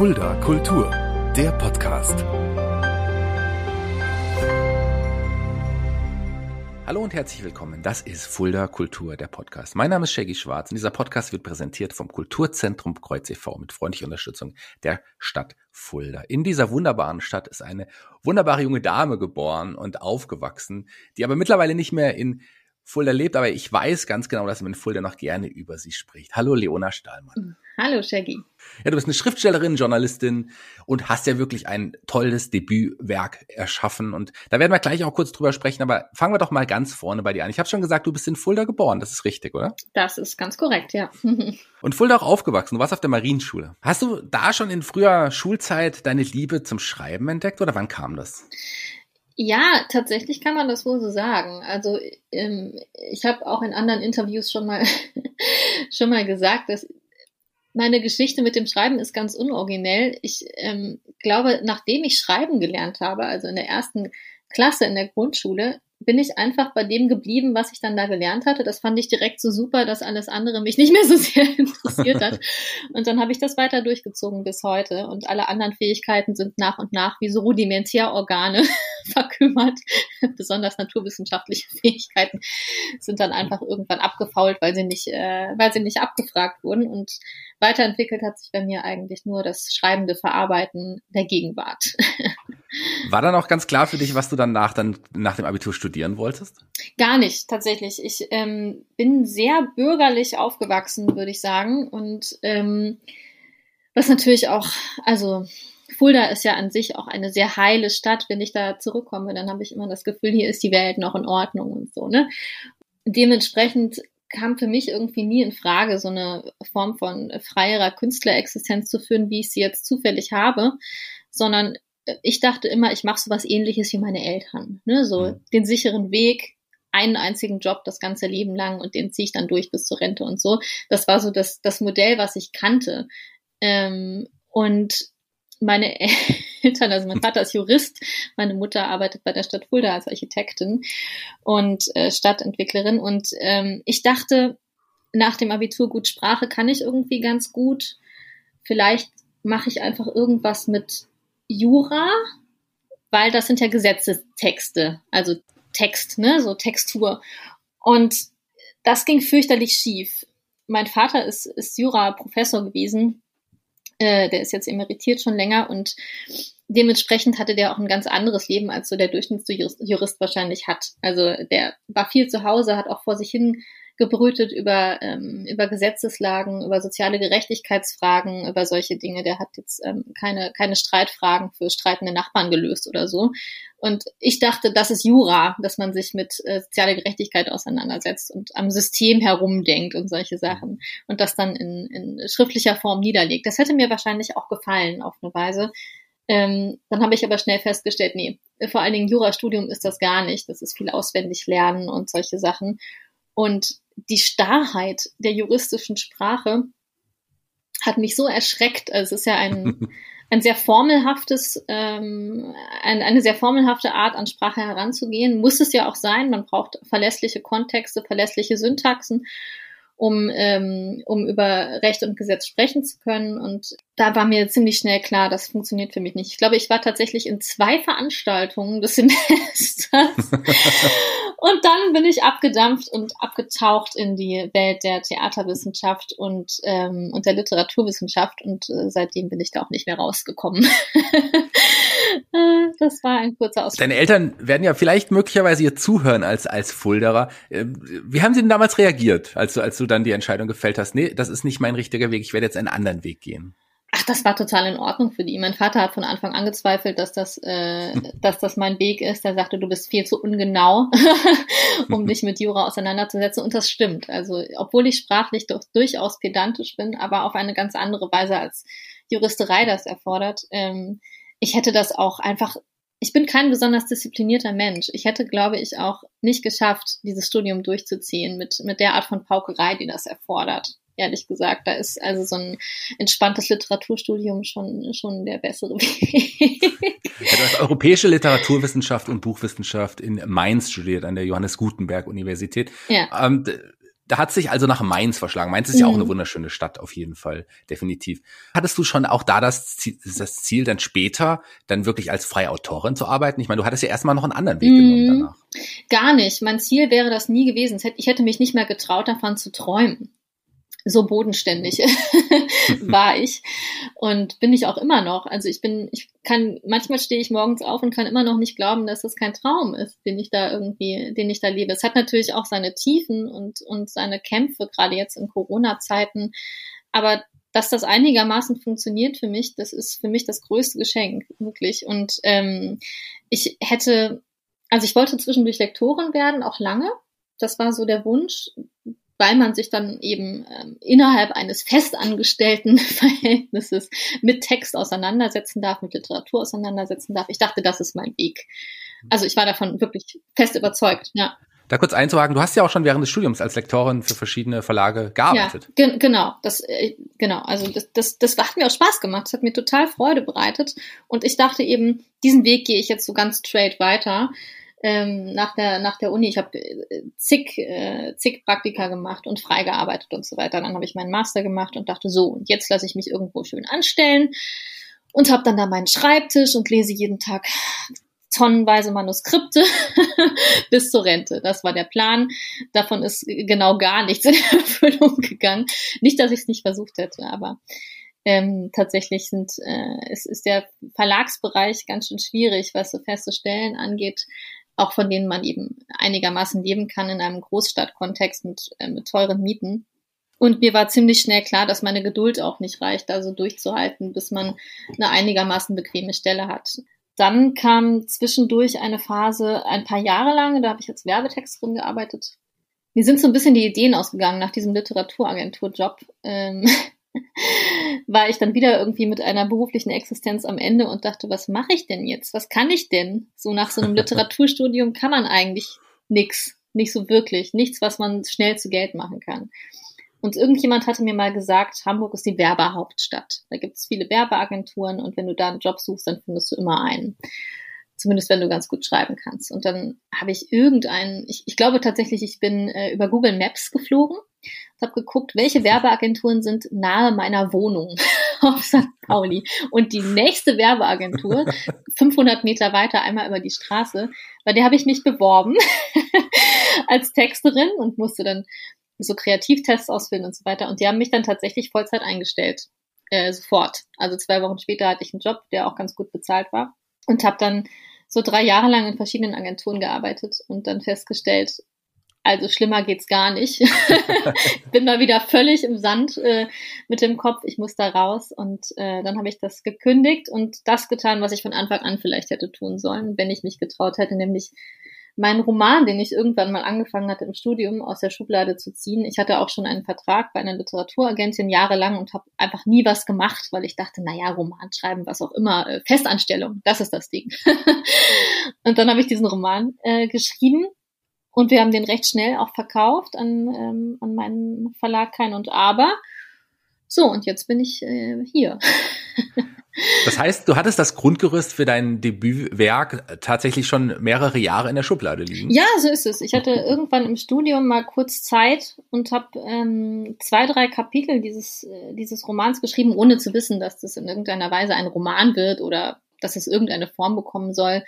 Fulda Kultur, der Podcast. Hallo und herzlich willkommen. Das ist Fulda Kultur, der Podcast. Mein Name ist Shaggy Schwarz und dieser Podcast wird präsentiert vom Kulturzentrum Kreuz e.V. mit freundlicher Unterstützung der Stadt Fulda. In dieser wunderbaren Stadt ist eine wunderbare junge Dame geboren und aufgewachsen, die aber mittlerweile nicht mehr in Fulda lebt, aber ich weiß ganz genau, dass man in Fulda noch gerne über sie spricht. Hallo Leona Stahlmann. Hallo Shaggy. Ja, du bist eine Schriftstellerin, Journalistin und hast ja wirklich ein tolles Debütwerk erschaffen. Und da werden wir gleich auch kurz drüber sprechen, aber fangen wir doch mal ganz vorne bei dir an. Ich habe schon gesagt, du bist in Fulda geboren, das ist richtig, oder? Das ist ganz korrekt, ja. und Fulda auch aufgewachsen, du warst auf der Marienschule. Hast du da schon in früher Schulzeit deine Liebe zum Schreiben entdeckt oder wann kam das? Ja, tatsächlich kann man das wohl so sagen. Also ähm, ich habe auch in anderen Interviews schon mal schon mal gesagt, dass meine Geschichte mit dem Schreiben ist ganz unoriginell. Ich ähm, glaube, nachdem ich Schreiben gelernt habe, also in der ersten Klasse in der Grundschule, bin ich einfach bei dem geblieben, was ich dann da gelernt hatte. Das fand ich direkt so super, dass alles andere mich nicht mehr so sehr interessiert hat. Und dann habe ich das weiter durchgezogen bis heute. Und alle anderen Fähigkeiten sind nach und nach wie so Rudimentärorgane verkümmert. Besonders naturwissenschaftliche Fähigkeiten sind dann einfach irgendwann abgefault, weil sie nicht, äh, weil sie nicht abgefragt wurden. Und weiterentwickelt hat sich bei mir eigentlich nur das schreibende Verarbeiten der Gegenwart. War dann auch ganz klar für dich, was du dann nach, dann nach dem Abitur studieren wolltest? Gar nicht, tatsächlich. Ich ähm, bin sehr bürgerlich aufgewachsen, würde ich sagen. Und ähm, was natürlich auch, also Fulda ist ja an sich auch eine sehr heile Stadt. Wenn ich da zurückkomme, dann habe ich immer das Gefühl, hier ist die Welt noch in Ordnung und so. Ne? Dementsprechend kam für mich irgendwie nie in Frage, so eine Form von freierer Künstlerexistenz zu führen, wie ich sie jetzt zufällig habe, sondern ich dachte immer, ich mache so was ähnliches wie meine Eltern. Ne? So mhm. den sicheren Weg, einen einzigen Job das ganze Leben lang und den ziehe ich dann durch bis zur Rente und so. Das war so das, das Modell, was ich kannte. Ähm, und meine Eltern, also mein Vater ist Jurist, meine Mutter arbeitet bei der Stadt Fulda als Architektin und äh, Stadtentwicklerin. Und ähm, ich dachte, nach dem Abitur gut Sprache kann ich irgendwie ganz gut. Vielleicht mache ich einfach irgendwas mit Jura, weil das sind ja Gesetzestexte, also Text, ne, so Textur. Und das ging fürchterlich schief. Mein Vater ist, ist Jura-Professor gewesen. Äh, der ist jetzt emeritiert schon länger und dementsprechend hatte der auch ein ganz anderes Leben, als so der Durchschnittsjurist wahrscheinlich hat. Also der war viel zu Hause, hat auch vor sich hin gebrütet über, ähm, über Gesetzeslagen, über soziale Gerechtigkeitsfragen, über solche Dinge. Der hat jetzt ähm, keine, keine Streitfragen für streitende Nachbarn gelöst oder so. Und ich dachte, das ist Jura, dass man sich mit äh, sozialer Gerechtigkeit auseinandersetzt und am System herumdenkt und solche Sachen und das dann in, in schriftlicher Form niederlegt. Das hätte mir wahrscheinlich auch gefallen auf eine Weise. Ähm, dann habe ich aber schnell festgestellt, nee, vor allen Dingen Jurastudium ist das gar nicht. Das ist viel auswendig lernen und solche Sachen. Und die Starrheit der juristischen Sprache hat mich so erschreckt. Also es ist ja ein, ein sehr formelhaftes, ähm, ein, eine sehr formelhafte Art an Sprache heranzugehen. Muss es ja auch sein. Man braucht verlässliche Kontexte, verlässliche Syntaxen um, ähm, um über Recht und Gesetz sprechen zu können. Und da war mir ziemlich schnell klar, das funktioniert für mich nicht. Ich glaube, ich war tatsächlich in zwei Veranstaltungen des Semesters. und dann bin ich abgedampft und abgetaucht in die Welt der Theaterwissenschaft und, ähm, und der Literaturwissenschaft. Und äh, seitdem bin ich da auch nicht mehr rausgekommen. Äh, das war ein kurzer Ausflug. Deine Eltern werden ja vielleicht möglicherweise ihr zuhören als, als Fulderer. Ähm, wie haben sie denn damals reagiert, als du, als du dann die Entscheidung gefällt hast, nee, das ist nicht mein richtiger Weg, ich werde jetzt einen anderen Weg gehen? Ach, das war total in Ordnung für die. Mein Vater hat von Anfang an gezweifelt, dass das, äh, dass das mein Weg ist. Er sagte, du bist viel zu ungenau, um dich mit Jura auseinanderzusetzen. Und das stimmt. Also, obwohl ich sprachlich doch durchaus pedantisch bin, aber auf eine ganz andere Weise als Juristerei das erfordert, ähm, ich hätte das auch einfach, ich bin kein besonders disziplinierter Mensch. Ich hätte, glaube ich, auch nicht geschafft, dieses Studium durchzuziehen mit, mit der Art von Paukerei, die das erfordert. Ehrlich gesagt, da ist also so ein entspanntes Literaturstudium schon, schon der bessere Weg. Ja, du hast europäische Literaturwissenschaft und Buchwissenschaft in Mainz studiert, an der Johannes Gutenberg Universität. Ja. Ähm, Da hat sich also nach Mainz verschlagen. Mainz ist mhm. ja auch eine mhm. wunderschöne Stadt, auf jeden Fall, definitiv. Hattest du schon auch da das Ziel, das Ziel dann später, dann wirklich als freie Autorin zu arbeiten? Ich meine, du hattest ja erstmal noch einen anderen Weg mhm. genommen danach. Gar nicht. Mein Ziel wäre das nie gewesen. Ich hätte mich nicht mehr getraut, davon zu träumen so bodenständig war ich und bin ich auch immer noch. Also ich bin, ich kann, manchmal stehe ich morgens auf und kann immer noch nicht glauben, dass das kein Traum ist, den ich da irgendwie, den ich da lebe. Es hat natürlich auch seine Tiefen und, und seine Kämpfe, gerade jetzt in Corona-Zeiten. Aber dass das einigermaßen funktioniert für mich, das ist für mich das größte Geschenk, wirklich. Und ähm, ich hätte, also ich wollte zwischendurch Lektorin werden, auch lange. Das war so der Wunsch weil man sich dann eben ähm, innerhalb eines festangestellten Verhältnisses mit Text auseinandersetzen darf, mit Literatur auseinandersetzen darf. Ich dachte, das ist mein Weg. Also ich war davon wirklich fest überzeugt, ja. Da kurz einzuhaken, du hast ja auch schon während des Studiums als Lektorin für verschiedene Verlage gearbeitet. Ja, gen genau, das, äh, genau, also das, das, das hat mir auch Spaß gemacht, das hat mir total Freude bereitet und ich dachte eben, diesen Weg gehe ich jetzt so ganz straight weiter ähm, nach, der, nach der Uni. Ich habe äh, zig, äh, zig Praktika gemacht und freigearbeitet und so weiter. Dann habe ich meinen Master gemacht und dachte so, und jetzt lasse ich mich irgendwo schön anstellen und habe dann da meinen Schreibtisch und lese jeden Tag tonnenweise Manuskripte bis zur Rente. Das war der Plan. Davon ist genau gar nichts in Erfüllung gegangen. Nicht, dass ich es nicht versucht hätte, aber ähm, tatsächlich sind, äh, es ist der Verlagsbereich ganz schön schwierig, was so feste Stellen angeht auch von denen man eben einigermaßen leben kann in einem Großstadtkontext mit, äh, mit teuren Mieten. Und mir war ziemlich schnell klar, dass meine Geduld auch nicht reicht, also durchzuhalten, bis man eine einigermaßen bequeme Stelle hat. Dann kam zwischendurch eine Phase, ein paar Jahre lang, da habe ich als Werbetexterin gearbeitet. Mir sind so ein bisschen die Ideen ausgegangen nach diesem Literaturagenturjob. Ähm, war ich dann wieder irgendwie mit einer beruflichen Existenz am Ende und dachte, was mache ich denn jetzt? Was kann ich denn? So nach so einem Literaturstudium kann man eigentlich nichts, nicht so wirklich, nichts, was man schnell zu Geld machen kann. Und irgendjemand hatte mir mal gesagt, Hamburg ist die Werbehauptstadt. Da gibt es viele Werbeagenturen und wenn du da einen Job suchst, dann findest du immer einen. Zumindest wenn du ganz gut schreiben kannst. Und dann habe ich irgendeinen, ich, ich glaube tatsächlich, ich bin äh, über Google Maps geflogen und habe geguckt, welche Werbeagenturen sind nahe meiner Wohnung auf St. Pauli. Und die nächste Werbeagentur, 500 Meter weiter, einmal über die Straße, bei der habe ich mich beworben als Texterin und musste dann so Kreativtests ausfüllen und so weiter. Und die haben mich dann tatsächlich Vollzeit eingestellt. Äh, sofort. Also zwei Wochen später hatte ich einen Job, der auch ganz gut bezahlt war. Und habe dann so drei Jahre lang in verschiedenen Agenturen gearbeitet und dann festgestellt, also schlimmer geht's gar nicht. Bin mal wieder völlig im Sand äh, mit dem Kopf. Ich muss da raus und äh, dann habe ich das gekündigt und das getan, was ich von Anfang an vielleicht hätte tun sollen, wenn ich mich getraut hätte, nämlich meinen Roman, den ich irgendwann mal angefangen hatte im Studium, aus der Schublade zu ziehen. Ich hatte auch schon einen Vertrag bei einer Literaturagentin jahrelang und habe einfach nie was gemacht, weil ich dachte, naja, Roman schreiben, was auch immer, äh, Festanstellung, das ist das Ding. und dann habe ich diesen Roman äh, geschrieben und wir haben den recht schnell auch verkauft an, ähm, an meinen Verlag Kein und Aber. So, und jetzt bin ich äh, hier. Das heißt, du hattest das Grundgerüst für dein Debütwerk tatsächlich schon mehrere Jahre in der Schublade liegen. Ja, so ist es. Ich hatte irgendwann im Studium mal kurz Zeit und habe ähm, zwei, drei Kapitel dieses, äh, dieses Romans geschrieben, ohne zu wissen, dass das in irgendeiner Weise ein Roman wird oder dass es irgendeine Form bekommen soll.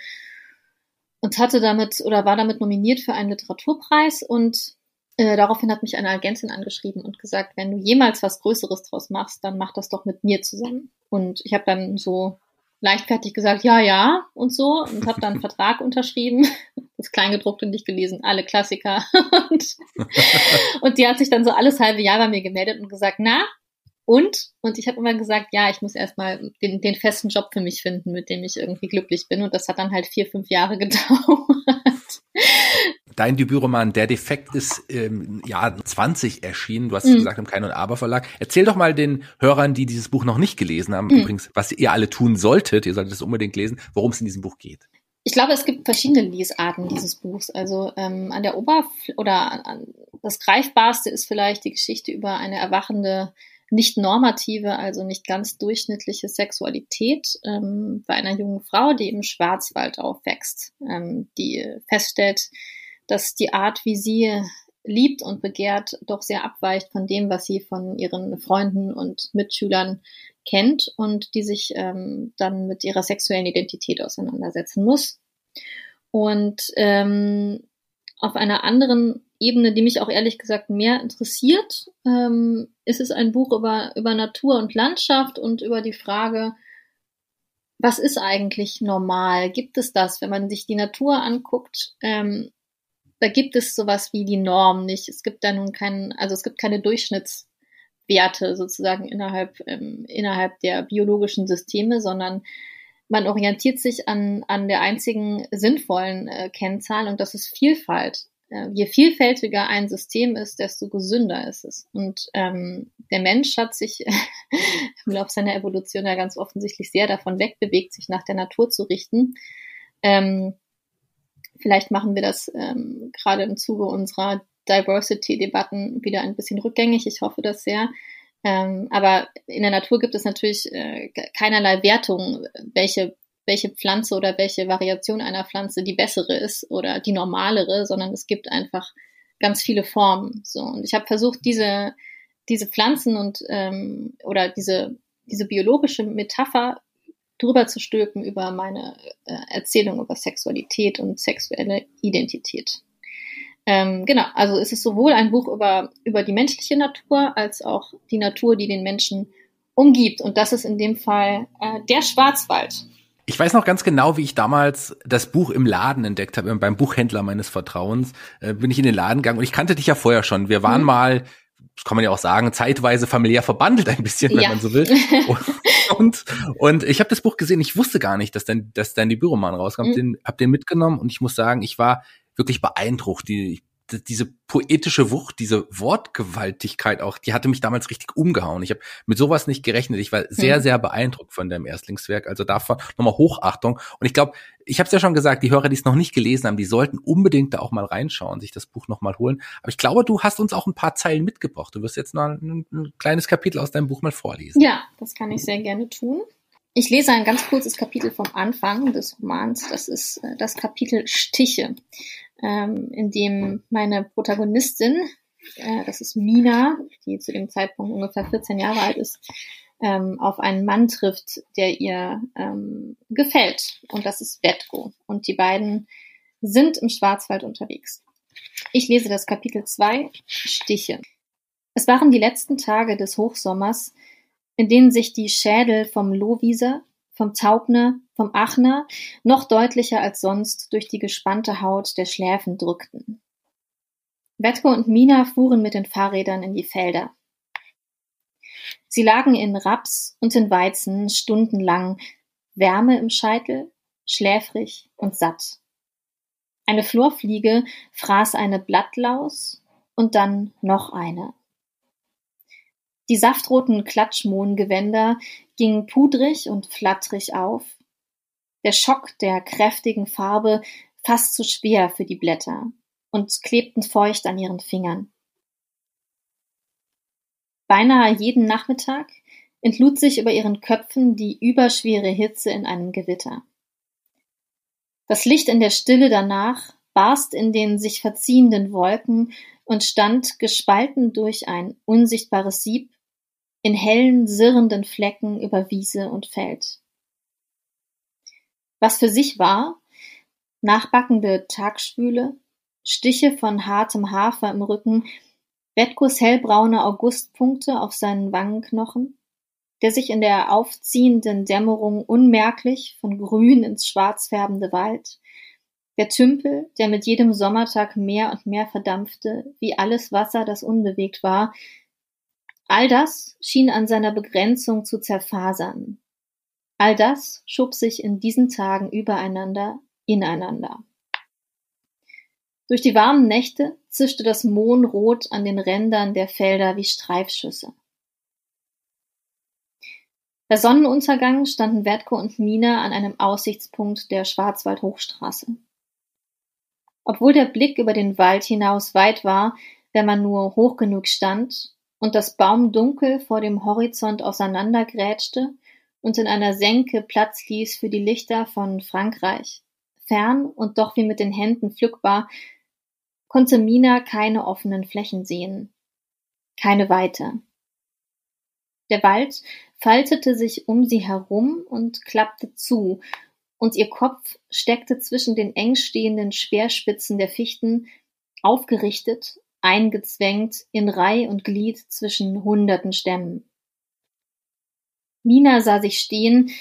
Und hatte damit oder war damit nominiert für einen Literaturpreis und äh, daraufhin hat mich eine Agentin angeschrieben und gesagt, wenn du jemals was Größeres draus machst, dann mach das doch mit mir zusammen. Und ich habe dann so leichtfertig gesagt, ja, ja und so und habe dann einen Vertrag unterschrieben, das Kleingedruckte nicht gelesen, alle Klassiker. und, und die hat sich dann so alles halbe Jahr bei mir gemeldet und gesagt, na, und? Und ich habe immer gesagt, ja, ich muss erstmal den, den festen Job für mich finden, mit dem ich irgendwie glücklich bin. Und das hat dann halt vier, fünf Jahre gedauert. Dein Debütroman Der Defekt ist im Jahr 20 erschienen. Du hast mhm. gesagt im Kein und Aber Verlag. Erzähl doch mal den Hörern, die dieses Buch noch nicht gelesen haben, mhm. übrigens, was ihr alle tun solltet. Ihr solltet es unbedingt lesen, worum es in diesem Buch geht. Ich glaube, es gibt verschiedene Lesarten dieses Buchs. Also ähm, an der Oberfläche oder an, das greifbarste ist vielleicht die Geschichte über eine erwachende nicht normative, also nicht ganz durchschnittliche Sexualität ähm, bei einer jungen Frau, die im Schwarzwald aufwächst, ähm, die feststellt, dass die Art, wie sie liebt und begehrt, doch sehr abweicht von dem, was sie von ihren Freunden und Mitschülern kennt und die sich ähm, dann mit ihrer sexuellen Identität auseinandersetzen muss. Und ähm, auf einer anderen Ebene, die mich auch ehrlich gesagt mehr interessiert, ähm, ist es ein Buch über, über Natur und Landschaft und über die Frage, was ist eigentlich normal? Gibt es das, wenn man sich die Natur anguckt? Ähm, da gibt es sowas wie die Norm nicht. Es gibt da nun keinen, also es gibt keine Durchschnittswerte sozusagen innerhalb, ähm, innerhalb der biologischen Systeme, sondern man orientiert sich an, an der einzigen sinnvollen äh, Kennzahl und das ist Vielfalt. Äh, je vielfältiger ein System ist, desto gesünder ist es. Und ähm, der Mensch hat sich im Laufe seiner Evolution ja ganz offensichtlich sehr davon wegbewegt, sich nach der Natur zu richten. Ähm, vielleicht machen wir das ähm, gerade im Zuge unserer Diversity-Debatten wieder ein bisschen rückgängig. Ich hoffe das sehr. Ähm, aber in der Natur gibt es natürlich äh, keinerlei Wertung, welche welche Pflanze oder welche Variation einer Pflanze die bessere ist oder die normalere, sondern es gibt einfach ganz viele Formen. So und ich habe versucht, diese diese Pflanzen und ähm, oder diese diese biologische Metapher drüber zu stülpen über meine äh, Erzählung über Sexualität und sexuelle Identität. Ähm, genau, also es ist sowohl ein Buch über, über die menschliche Natur als auch die Natur, die den Menschen umgibt. Und das ist in dem Fall äh, der Schwarzwald. Ich weiß noch ganz genau, wie ich damals das Buch im Laden entdeckt habe, beim Buchhändler meines Vertrauens. Äh, bin ich in den Laden gegangen und ich kannte dich ja vorher schon. Wir waren mhm. mal, das kann man ja auch sagen, zeitweise familiär verbandelt ein bisschen, wenn ja. man so will. Und, und ich habe das Buch gesehen, ich wusste gar nicht, dass dann, dass dann die Büromann rauskam. Mhm. Den, hab den mitgenommen und ich muss sagen, ich war wirklich beeindruckt. Die, diese poetische Wucht, diese Wortgewaltigkeit auch, die hatte mich damals richtig umgehauen. Ich habe mit sowas nicht gerechnet. Ich war sehr, mhm. sehr beeindruckt von deinem Erstlingswerk. Also davon nochmal Hochachtung. Und ich glaube, ich habe es ja schon gesagt, die Hörer, die es noch nicht gelesen haben, die sollten unbedingt da auch mal reinschauen, sich das Buch nochmal holen. Aber ich glaube, du hast uns auch ein paar Zeilen mitgebracht. Du wirst jetzt noch ein, ein kleines Kapitel aus deinem Buch mal vorlesen. Ja, das kann ich sehr gerne tun. Ich lese ein ganz kurzes Kapitel vom Anfang des Romans. Das ist äh, das Kapitel Stiche ähm, in dem meine Protagonistin, äh, das ist Mina, die zu dem Zeitpunkt ungefähr 14 Jahre alt ist, ähm, auf einen Mann trifft, der ihr ähm, gefällt. Und das ist Betko. Und die beiden sind im Schwarzwald unterwegs. Ich lese das Kapitel 2, Stiche. Es waren die letzten Tage des Hochsommers, in denen sich die Schädel vom Lohwieser, vom Taubner, vom Achner noch deutlicher als sonst durch die gespannte Haut der Schläfen drückten. Betko und Mina fuhren mit den Fahrrädern in die Felder. Sie lagen in Raps und in Weizen stundenlang, Wärme im Scheitel, schläfrig und satt. Eine Florfliege fraß eine Blattlaus und dann noch eine. Die saftroten Klatschmohngewänder gingen pudrig und flattrig auf. Der Schock der kräftigen Farbe fast zu schwer für die Blätter und klebten feucht an ihren Fingern. Beinahe jeden Nachmittag entlud sich über ihren Köpfen die überschwere Hitze in einem Gewitter. Das Licht in der Stille danach barst in den sich verziehenden Wolken und stand gespalten durch ein unsichtbares Sieb in hellen, sirrenden Flecken über Wiese und Feld. Was für sich war, nachbackende Tagschwüle, Stiche von hartem Hafer im Rücken, Betkos hellbraune Augustpunkte auf seinen Wangenknochen, der sich in der aufziehenden Dämmerung unmerklich von grün ins schwarz färbende Wald, der Tümpel, der mit jedem Sommertag mehr und mehr verdampfte, wie alles Wasser, das unbewegt war, All das schien an seiner Begrenzung zu zerfasern. All das schob sich in diesen Tagen übereinander, ineinander. Durch die warmen Nächte zischte das Mohnrot an den Rändern der Felder wie Streifschüsse. Bei Sonnenuntergang standen Wertko und Mina an einem Aussichtspunkt der Schwarzwaldhochstraße. Obwohl der Blick über den Wald hinaus weit war, wenn man nur hoch genug stand, und das Baumdunkel vor dem Horizont auseinandergrätschte und in einer Senke Platz ließ für die Lichter von Frankreich. Fern und doch wie mit den Händen pflückbar, konnte Mina keine offenen Flächen sehen, keine Weite. Der Wald faltete sich um sie herum und klappte zu, und ihr Kopf steckte zwischen den eng stehenden Speerspitzen der Fichten, aufgerichtet, eingezwängt in Reih und Glied zwischen hunderten Stämmen. Mina sah sich stehen,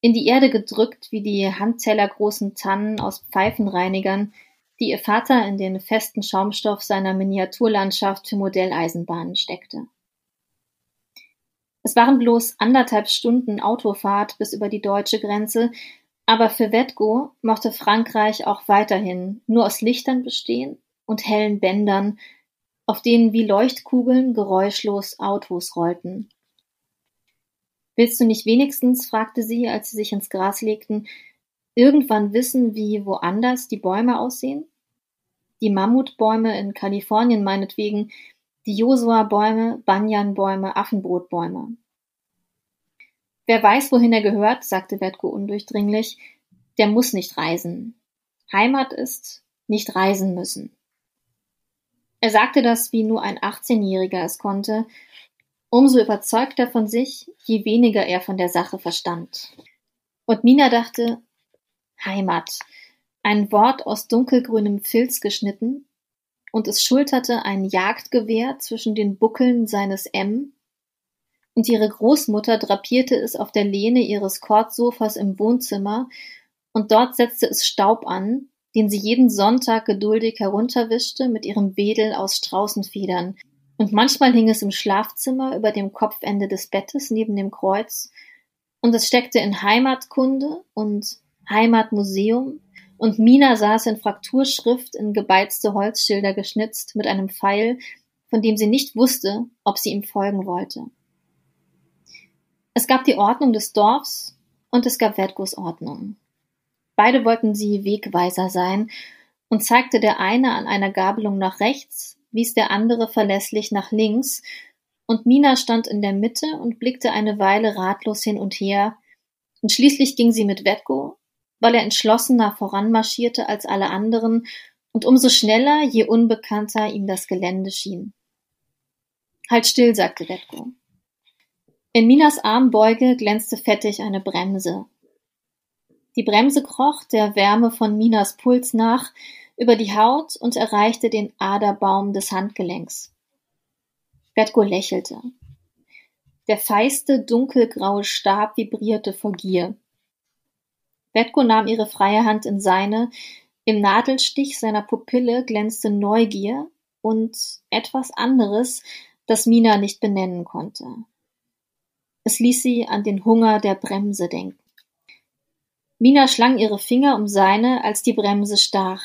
in die Erde gedrückt wie die handtellergroßen Tannen aus Pfeifenreinigern, die ihr Vater in den festen Schaumstoff seiner Miniaturlandschaft für Modelleisenbahnen steckte. Es waren bloß anderthalb Stunden Autofahrt bis über die deutsche Grenze, aber für Wetgo mochte Frankreich auch weiterhin nur aus Lichtern bestehen und hellen Bändern, auf denen wie Leuchtkugeln geräuschlos Autos rollten. Willst du nicht wenigstens, fragte sie, als sie sich ins Gras legten, irgendwann wissen, wie woanders die Bäume aussehen? Die Mammutbäume in Kalifornien meinetwegen, die Josua-Bäume, Banyan-Bäume, Affenbrotbäume. Wer weiß, wohin er gehört, sagte Wetko undurchdringlich, der muss nicht reisen. Heimat ist nicht reisen müssen. Er sagte das, wie nur ein 18-Jähriger es konnte, umso überzeugter von sich, je weniger er von der Sache verstand. Und Mina dachte, Heimat, ein Wort aus dunkelgrünem Filz geschnitten, und es schulterte ein Jagdgewehr zwischen den Buckeln seines M, und ihre Großmutter drapierte es auf der Lehne ihres Kordsofas im Wohnzimmer, und dort setzte es Staub an, den sie jeden Sonntag geduldig herunterwischte mit ihrem Wedel aus Straußenfedern, und manchmal hing es im Schlafzimmer über dem Kopfende des Bettes neben dem Kreuz, und es steckte in Heimatkunde und Heimatmuseum, und Mina saß in Frakturschrift in gebeizte Holzschilder geschnitzt mit einem Pfeil, von dem sie nicht wusste, ob sie ihm folgen wollte. Es gab die Ordnung des Dorfs und es gab Wertgos Ordnung. Beide wollten sie Wegweiser sein, und zeigte der eine an einer Gabelung nach rechts, wies der andere verlässlich nach links, und Mina stand in der Mitte und blickte eine Weile ratlos hin und her, und schließlich ging sie mit Wetko, weil er entschlossener voranmarschierte als alle anderen und umso schneller, je unbekannter ihm das Gelände schien. Halt still, sagte Wetko. In Minas Armbeuge glänzte fettig eine Bremse. Die Bremse kroch der Wärme von Minas Puls nach, über die Haut und erreichte den Aderbaum des Handgelenks. Betko lächelte. Der feiste, dunkelgraue Stab vibrierte vor Gier. Betko nahm ihre freie Hand in seine, im Nadelstich seiner Pupille glänzte Neugier und etwas anderes, das Mina nicht benennen konnte. Es ließ sie an den Hunger der Bremse denken. Mina schlang ihre Finger um seine, als die Bremse stach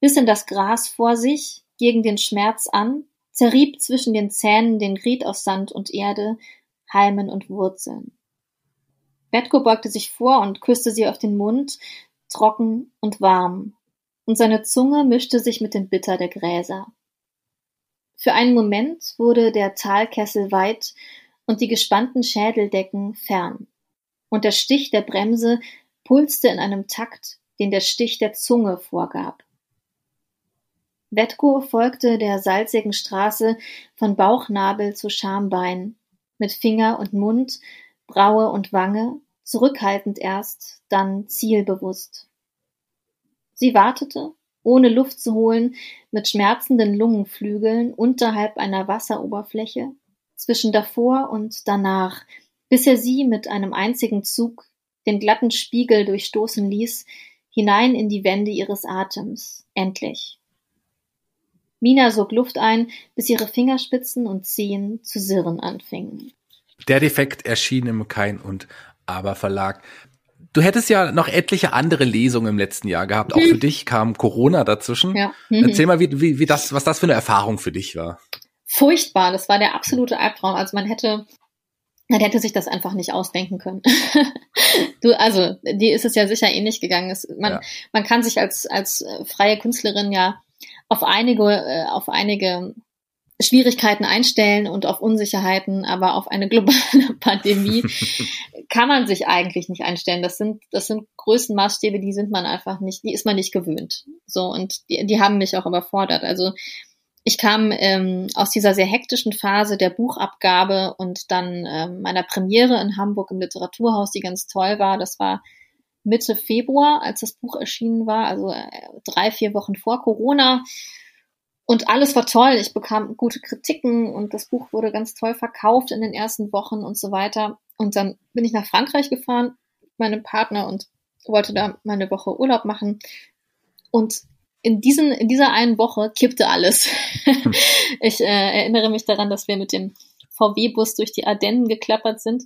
bis in das Gras vor sich, gegen den Schmerz an, zerrieb zwischen den Zähnen den Ried aus Sand und Erde, Halmen und Wurzeln. Betko beugte sich vor und küsste sie auf den Mund, trocken und warm, und seine Zunge mischte sich mit dem Bitter der Gräser. Für einen Moment wurde der Talkessel weit und die gespannten Schädeldecken fern, und der Stich der Bremse pulste in einem Takt, den der Stich der Zunge vorgab. Wetko folgte der salzigen Straße von Bauchnabel zu Schambein, mit Finger und Mund, Braue und Wange, zurückhaltend erst, dann zielbewusst. Sie wartete, ohne Luft zu holen, mit schmerzenden Lungenflügeln unterhalb einer Wasseroberfläche, zwischen davor und danach, bis er sie mit einem einzigen Zug den glatten Spiegel durchstoßen ließ, hinein in die Wände ihres Atems, endlich. Mina sog Luft ein, bis ihre Fingerspitzen und Zehen zu sirren anfingen. Der Defekt erschien im Kein und Aber Verlag. Du hättest ja noch etliche andere Lesungen im letzten Jahr gehabt. Auch für dich kam Corona dazwischen. Ja. Erzähl mal, wie, wie, wie das, was das für eine Erfahrung für dich war. Furchtbar, das war der absolute Albtraum. Also man hätte, man hätte sich das einfach nicht ausdenken können. du, also, dir ist es ja sicher ähnlich gegangen. Es, man, ja. man kann sich als, als freie Künstlerin ja auf einige, äh, auf einige Schwierigkeiten einstellen und auf Unsicherheiten, aber auf eine globale Pandemie kann man sich eigentlich nicht einstellen. Das sind, das sind Größenmaßstäbe, die sind man einfach nicht, die ist man nicht gewöhnt. So, und die, die haben mich auch überfordert. Also ich kam ähm, aus dieser sehr hektischen Phase der Buchabgabe und dann ähm, meiner Premiere in Hamburg im Literaturhaus, die ganz toll war. Das war Mitte Februar, als das Buch erschienen war, also äh, drei, vier Wochen vor Corona. Und alles war toll. Ich bekam gute Kritiken und das Buch wurde ganz toll verkauft in den ersten Wochen und so weiter. Und dann bin ich nach Frankreich gefahren mit meinem Partner und wollte da meine Woche Urlaub machen. Und in, diesen, in dieser einen Woche kippte alles. ich äh, erinnere mich daran, dass wir mit dem VW-Bus durch die Ardennen geklappert sind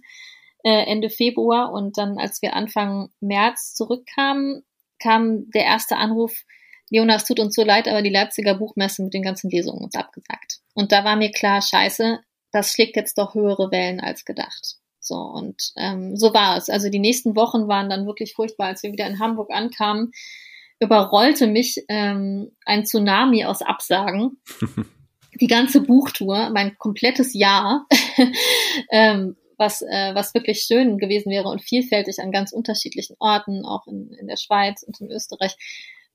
äh, Ende Februar und dann, als wir Anfang März zurückkamen, kam der erste Anruf, Leona, es tut uns so leid, aber die Leipziger Buchmesse mit den ganzen Lesungen uns abgesagt. Und da war mir klar, scheiße, das schlägt jetzt doch höhere Wellen als gedacht. So, und ähm, so war es. Also die nächsten Wochen waren dann wirklich furchtbar, als wir wieder in Hamburg ankamen überrollte mich ähm, ein Tsunami aus Absagen. Die ganze Buchtour, mein komplettes Jahr, ähm, was, äh, was wirklich schön gewesen wäre und vielfältig an ganz unterschiedlichen Orten, auch in, in der Schweiz und in Österreich,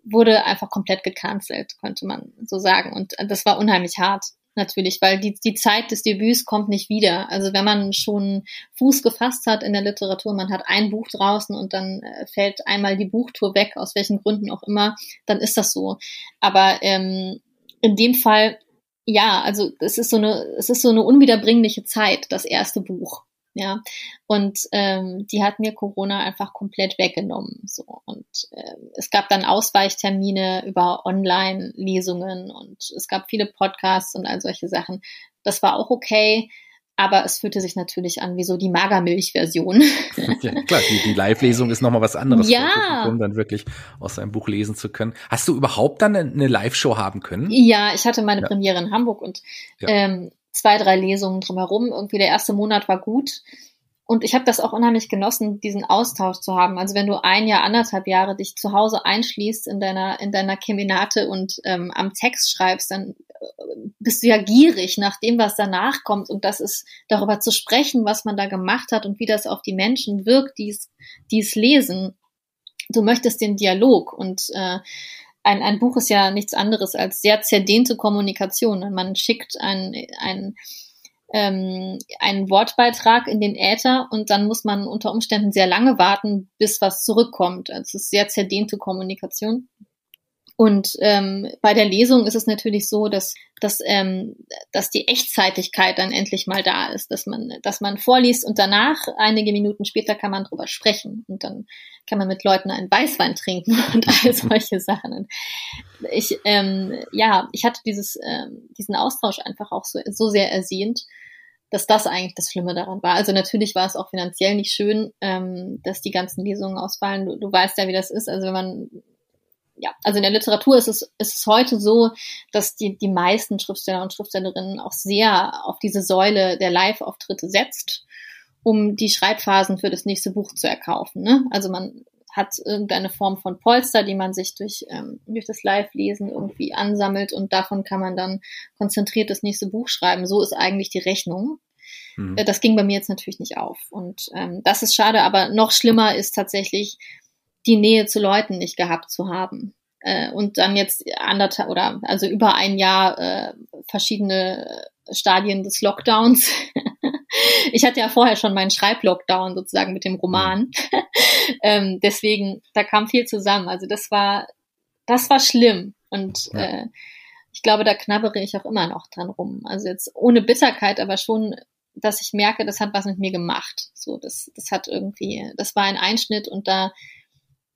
wurde einfach komplett gecancelt, könnte man so sagen. Und das war unheimlich hart natürlich, weil die, die Zeit des Debüts kommt nicht wieder. Also wenn man schon Fuß gefasst hat in der Literatur, man hat ein Buch draußen und dann äh, fällt einmal die Buchtour weg, aus welchen Gründen auch immer, dann ist das so. Aber ähm, in dem Fall, ja, also es ist so eine, es ist so eine unwiederbringliche Zeit, das erste Buch. Ja, und ähm, die hat mir Corona einfach komplett weggenommen. So und äh, es gab dann Ausweichtermine über Online-Lesungen und es gab viele Podcasts und all solche Sachen. Das war auch okay, aber es fühlte sich natürlich an wie so die Magermilch-Version. ja, klar, die, die Live-Lesung ist nochmal was anderes, ja. um dann wirklich aus seinem Buch lesen zu können. Hast du überhaupt dann eine Live-Show haben können? Ja, ich hatte meine ja. Premiere in Hamburg und ja. ähm, zwei, drei Lesungen drumherum. Irgendwie der erste Monat war gut. Und ich habe das auch unheimlich genossen, diesen Austausch zu haben. Also wenn du ein Jahr, anderthalb Jahre dich zu Hause einschließt in deiner, in deiner Keminate und ähm, am Text schreibst, dann äh, bist du ja gierig nach dem, was danach kommt. Und das ist darüber zu sprechen, was man da gemacht hat und wie das auf die Menschen wirkt, die es lesen. Du möchtest den Dialog und äh, ein, ein Buch ist ja nichts anderes als sehr zerdehnte Kommunikation. Man schickt ein, ein, ähm, einen Wortbeitrag in den Äther und dann muss man unter Umständen sehr lange warten, bis was zurückkommt. Also es ist sehr zerdehnte Kommunikation. Und ähm, bei der Lesung ist es natürlich so, dass, dass, ähm, dass die Echtzeitigkeit dann endlich mal da ist, dass man, dass man vorliest und danach, einige Minuten später, kann man drüber sprechen und dann kann man mit Leuten einen Weißwein trinken und all solche Sachen. Und ich, ähm, ja, ich hatte dieses, ähm, diesen Austausch einfach auch so, so sehr ersehnt, dass das eigentlich das Schlimme daran war. Also natürlich war es auch finanziell nicht schön, ähm, dass die ganzen Lesungen ausfallen. Du, du weißt ja, wie das ist. Also wenn man ja, also in der Literatur ist es, ist es heute so, dass die, die meisten Schriftsteller und Schriftstellerinnen auch sehr auf diese Säule der Live-Auftritte setzt, um die Schreibphasen für das nächste Buch zu erkaufen. Ne? Also man hat irgendeine Form von Polster, die man sich durch, ähm, durch das Live-Lesen irgendwie ansammelt und davon kann man dann konzentriert das nächste Buch schreiben. So ist eigentlich die Rechnung. Mhm. Äh, das ging bei mir jetzt natürlich nicht auf. Und ähm, das ist schade, aber noch schlimmer ist tatsächlich, die Nähe zu Leuten nicht gehabt zu haben. Äh, und dann jetzt anderthalb oder also über ein Jahr äh, verschiedene Stadien des Lockdowns. ich hatte ja vorher schon meinen Schreiblockdown sozusagen mit dem Roman. ähm, deswegen, da kam viel zusammen. Also das war, das war schlimm. Und ja. äh, ich glaube, da knabbere ich auch immer noch dran rum. Also jetzt ohne Bitterkeit, aber schon, dass ich merke, das hat was mit mir gemacht. So, das, das hat irgendwie, das war ein Einschnitt und da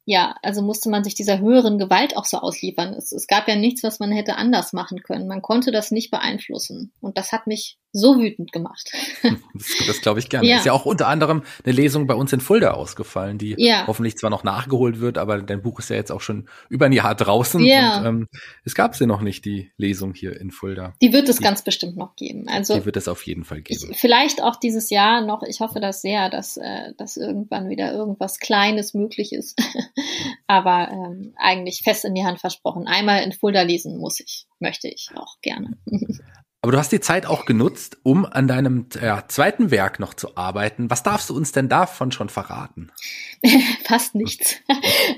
ja, also musste man sich dieser höheren Gewalt auch so ausliefern. Es, es gab ja nichts, was man hätte anders machen können. Man konnte das nicht beeinflussen. Und das hat mich so wütend gemacht. Das, das glaube ich gerne. Ja. Ist ja auch unter anderem eine Lesung bei uns in Fulda ausgefallen, die ja. hoffentlich zwar noch nachgeholt wird, aber dein Buch ist ja jetzt auch schon über ein Jahr draußen. Ja. Und ähm, es gab sie noch nicht, die Lesung hier in Fulda. Die wird es die, ganz bestimmt noch geben. Also die wird es auf jeden Fall geben. Ich, vielleicht auch dieses Jahr noch. Ich hoffe das sehr, dass, äh, dass irgendwann wieder irgendwas Kleines möglich ist. aber ähm, eigentlich fest in die Hand versprochen. Einmal in Fulda lesen muss ich, möchte ich auch gerne. Aber du hast die Zeit auch genutzt, um an deinem ja, zweiten Werk noch zu arbeiten. Was darfst du uns denn davon schon verraten? fast nichts.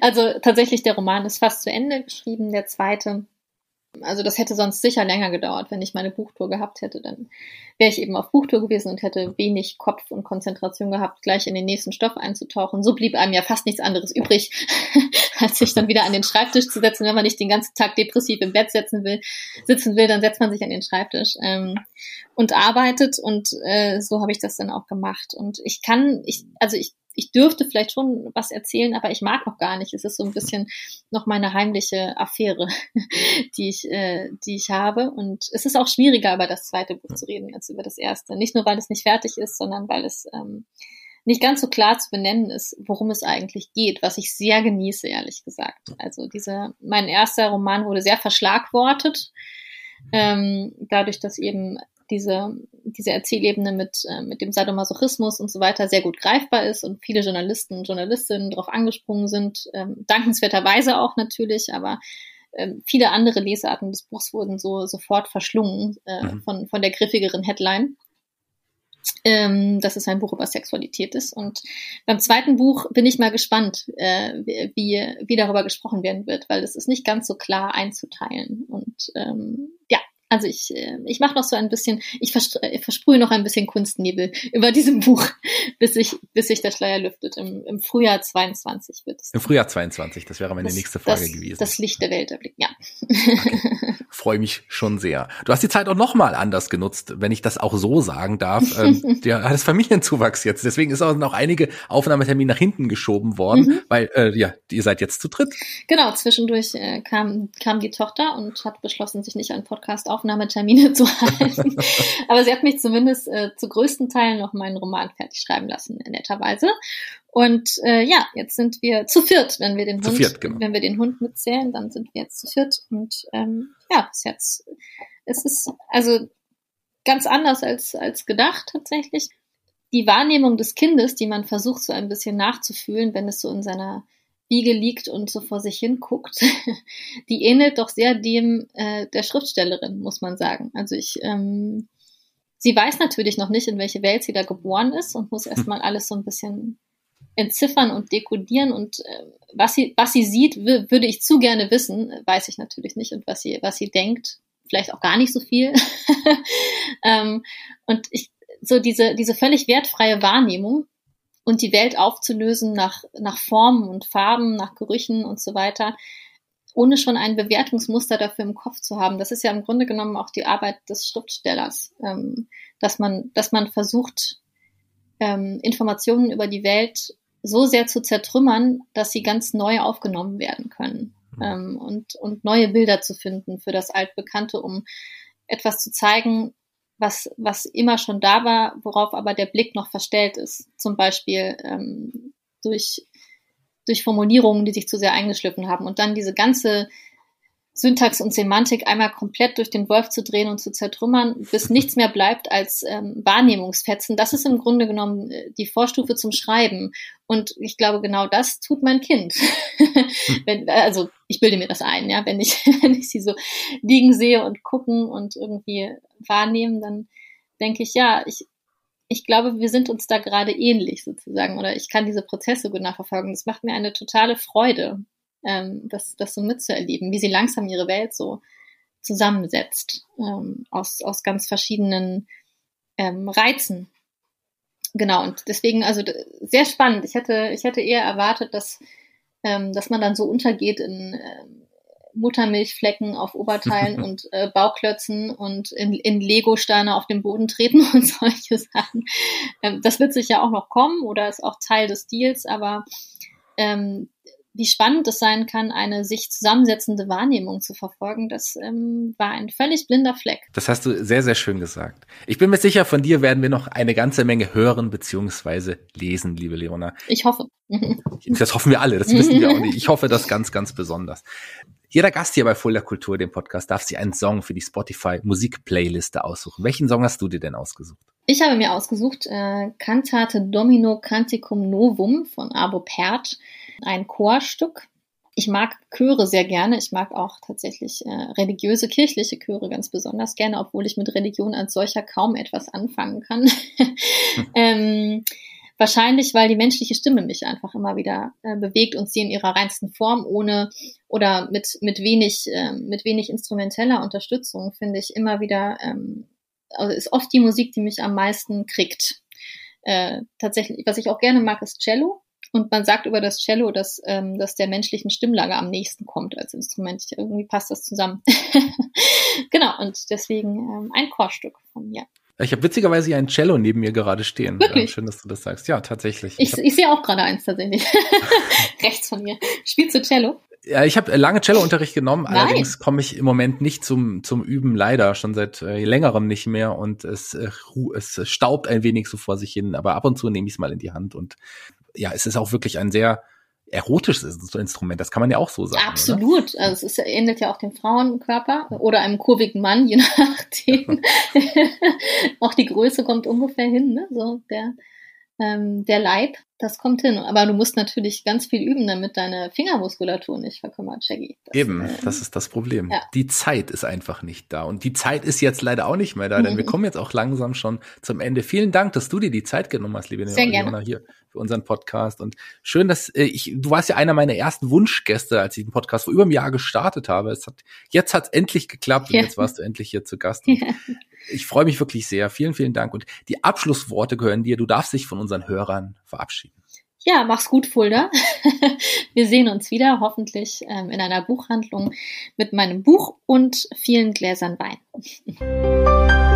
Also tatsächlich, der Roman ist fast zu Ende geschrieben, der zweite. Also das hätte sonst sicher länger gedauert, wenn ich meine Buchtour gehabt hätte. Dann wäre ich eben auf Buchtour gewesen und hätte wenig Kopf und Konzentration gehabt, gleich in den nächsten Stoff einzutauchen. So blieb einem ja fast nichts anderes übrig, als sich dann wieder an den Schreibtisch zu setzen. Wenn man nicht den ganzen Tag depressiv im Bett setzen will, sitzen will, dann setzt man sich an den Schreibtisch ähm, und arbeitet. Und äh, so habe ich das dann auch gemacht. Und ich kann, ich, also ich ich dürfte vielleicht schon was erzählen, aber ich mag noch gar nicht. Es ist so ein bisschen noch meine heimliche Affäre, die ich, äh, die ich habe. Und es ist auch schwieriger, über das zweite Buch zu reden als über das erste. Nicht nur, weil es nicht fertig ist, sondern weil es ähm, nicht ganz so klar zu benennen ist, worum es eigentlich geht, was ich sehr genieße, ehrlich gesagt. Also diese, mein erster Roman wurde sehr verschlagwortet, ähm, dadurch, dass eben diese, diese Erzählebene mit, äh, mit dem Sadomasochismus und so weiter sehr gut greifbar ist und viele Journalisten und Journalistinnen darauf angesprungen sind, ähm, dankenswerterweise auch natürlich, aber ähm, viele andere Lesarten des Buchs wurden so sofort verschlungen äh, mhm. von, von der griffigeren Headline. Ähm, dass es ein Buch über Sexualität ist. Und beim zweiten Buch bin ich mal gespannt, äh, wie, wie darüber gesprochen werden wird, weil es ist nicht ganz so klar einzuteilen. Und ähm, ja, also ich, äh, ich mache noch so ein bisschen, ich äh, versprühe noch ein bisschen Kunstnebel über diesem Buch, bis sich bis sich der Schleier lüftet. Im, Im Frühjahr 22 wird es. Im Frühjahr 22, das wäre meine das, nächste Frage das, gewesen. Das Licht der Welt erblicken, ja. Okay. Freue mich schon sehr. Du hast die Zeit auch nochmal anders genutzt, wenn ich das auch so sagen darf. ähm, der hat das Familienzuwachs jetzt. Deswegen ist auch noch einige Aufnahmetermine nach hinten geschoben worden, mhm. weil äh, ja, ihr seid jetzt zu dritt. Genau, zwischendurch äh, kam, kam die Tochter und hat beschlossen, sich nicht an Podcast Aufnahmetermine zu halten. Aber sie hat mich zumindest äh, zu größten Teilen noch meinen Roman fertig schreiben lassen, netterweise. Und äh, ja, jetzt sind wir zu viert, wenn wir den zu Hund, viert, genau. wenn wir den Hund mitzählen, dann sind wir jetzt zu viert. Und ähm, ja, bis jetzt es ist also ganz anders als, als gedacht tatsächlich. Die Wahrnehmung des Kindes, die man versucht so ein bisschen nachzufühlen, wenn es so in seiner Wiege liegt und so vor sich hin guckt, die ähnelt doch sehr dem äh, der Schriftstellerin, muss man sagen. Also ich, ähm, sie weiß natürlich noch nicht, in welche Welt sie da geboren ist und muss erstmal alles so ein bisschen entziffern und dekodieren und äh, was sie was sie sieht, würde ich zu gerne wissen, weiß ich natürlich nicht und was sie was sie denkt, vielleicht auch gar nicht so viel. ähm, und ich so diese diese völlig wertfreie Wahrnehmung und die Welt aufzulösen nach, nach Formen und Farben, nach Gerüchen und so weiter, ohne schon ein Bewertungsmuster dafür im Kopf zu haben. Das ist ja im Grunde genommen auch die Arbeit des Schriftstellers, ähm, dass man, dass man versucht, ähm, Informationen über die Welt so sehr zu zertrümmern, dass sie ganz neu aufgenommen werden können mhm. ähm, und, und neue Bilder zu finden für das Altbekannte, um etwas zu zeigen, was, was immer schon da war, worauf aber der Blick noch verstellt ist. Zum Beispiel ähm, durch, durch Formulierungen, die sich zu sehr eingeschliffen haben. Und dann diese ganze Syntax und Semantik einmal komplett durch den Wolf zu drehen und zu zertrümmern, bis nichts mehr bleibt als ähm, Wahrnehmungsfetzen. Das ist im Grunde genommen äh, die Vorstufe zum Schreiben. Und ich glaube, genau das tut mein Kind. wenn, also ich bilde mir das ein, ja, wenn ich, wenn ich sie so liegen sehe und gucken und irgendwie wahrnehmen, dann denke ich, ja, ich, ich glaube, wir sind uns da gerade ähnlich sozusagen oder ich kann diese Prozesse gut nachverfolgen. Das macht mir eine totale Freude ähm, das, das so mitzuerleben, wie sie langsam ihre Welt so zusammensetzt ähm, aus, aus ganz verschiedenen ähm, Reizen. Genau, und deswegen, also sehr spannend. Ich hätte, ich hätte eher erwartet, dass, ähm, dass man dann so untergeht in äh, Muttermilchflecken auf Oberteilen und äh, Bauklötzen und in, in Lego-Steine auf dem Boden treten und solche Sachen. Ähm, das wird sicher auch noch kommen oder ist auch Teil des Deals, aber ähm, wie spannend es sein kann, eine sich zusammensetzende Wahrnehmung zu verfolgen, das ähm, war ein völlig blinder Fleck. Das hast du sehr, sehr schön gesagt. Ich bin mir sicher, von dir werden wir noch eine ganze Menge hören beziehungsweise lesen, liebe Leona. Ich hoffe. Das hoffen wir alle, das wissen wir auch nicht. Ich hoffe das ganz, ganz besonders. Jeder Gast hier bei Fuller Kultur, dem Podcast, darf sich einen Song für die Spotify Musik-Playliste aussuchen. Welchen Song hast du dir denn ausgesucht? Ich habe mir ausgesucht äh, Cantate Domino Canticum Novum von Abo Pert ein Chorstück. ich mag Chöre sehr gerne. Ich mag auch tatsächlich äh, religiöse, kirchliche Chöre ganz besonders gerne, obwohl ich mit Religion als solcher kaum etwas anfangen kann. ähm, wahrscheinlich, weil die menschliche Stimme mich einfach immer wieder äh, bewegt und sie in ihrer reinsten Form ohne oder mit mit wenig äh, mit wenig instrumenteller Unterstützung finde ich immer wieder ähm, also ist oft die Musik, die mich am meisten kriegt. Äh, tatsächlich, was ich auch gerne mag, ist Cello. Und man sagt über das Cello, dass ähm, das der menschlichen Stimmlage am nächsten kommt als Instrument. Irgendwie passt das zusammen. genau, und deswegen ähm, ein Chorstück von mir. Ich habe witzigerweise hier ein Cello neben mir gerade stehen. Wirklich? Schön, dass du das sagst. Ja, tatsächlich. Ich, ich, ich sehe auch gerade eins tatsächlich. Rechts von mir. Spielst du Cello? Ja, ich habe lange Cellounterricht genommen, Nein. allerdings komme ich im Moment nicht zum, zum Üben, leider schon seit äh, längerem nicht mehr und es, äh, es staubt ein wenig so vor sich hin, aber ab und zu nehme ich es mal in die Hand und ja, es ist auch wirklich ein sehr erotisches Instrument, das kann man ja auch so sagen. Absolut, oder? also es ist, ähnelt ja auch dem Frauenkörper oder einem kurvigen Mann, je nachdem. auch die Größe kommt ungefähr hin, ne? so der, ähm, der Leib. Das kommt hin. Aber du musst natürlich ganz viel üben, damit deine Fingermuskulatur nicht verkümmert, Shaggy. Das, Eben, äh, das ist das Problem. Ja. Die Zeit ist einfach nicht da. Und die Zeit ist jetzt leider auch nicht mehr da, denn mhm. wir kommen jetzt auch langsam schon zum Ende. Vielen Dank, dass du dir die Zeit genommen hast, liebe Sehr Leona, hier für unseren Podcast. Und schön, dass äh, ich, du warst ja einer meiner ersten Wunschgäste, als ich den Podcast vor über einem Jahr gestartet habe. Es hat, jetzt hat es endlich geklappt ja. und jetzt warst du endlich hier zu Gast. Ja. Ich freue mich wirklich sehr. Vielen, vielen Dank. Und die Abschlussworte gehören dir. Du darfst dich von unseren Hörern verabschieden. Ja, mach's gut, Fulda. Wir sehen uns wieder, hoffentlich ähm, in einer Buchhandlung mit meinem Buch und vielen Gläsern Wein.